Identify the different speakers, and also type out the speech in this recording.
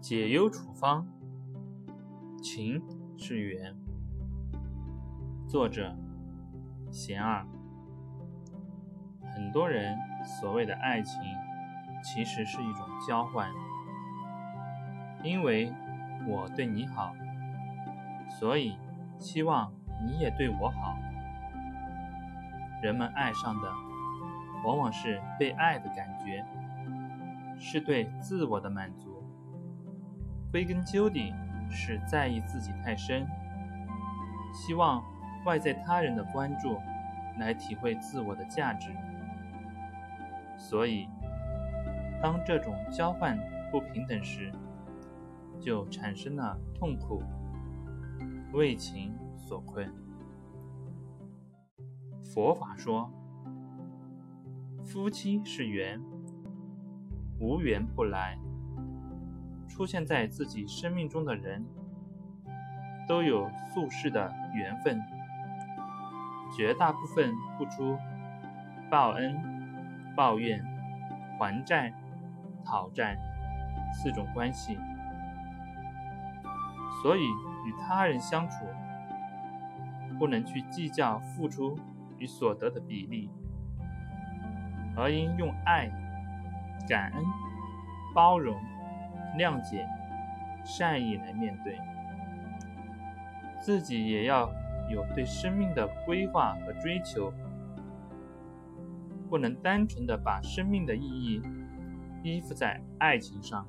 Speaker 1: 解忧处方，情是缘。作者：贤二。很多人所谓的爱情，其实是一种交换。因为我对你好，所以希望你也对我好。人们爱上的，往往是被爱的感觉，是对自我的满足。归根究底是在意自己太深，希望外在他人的关注来体会自我的价值，所以当这种交换不平等时，就产生了痛苦，为情所困。佛法说，夫妻是缘，无缘不来。出现在自己生命中的人，都有宿世的缘分，绝大部分不出报恩、报怨、还债、讨债四种关系，所以与他人相处，不能去计较付出与所得的比例，而应用爱、感恩、包容。谅解、善意来面对，自己也要有对生命的规划和追求，不能单纯的把生命的意义依附在爱情上。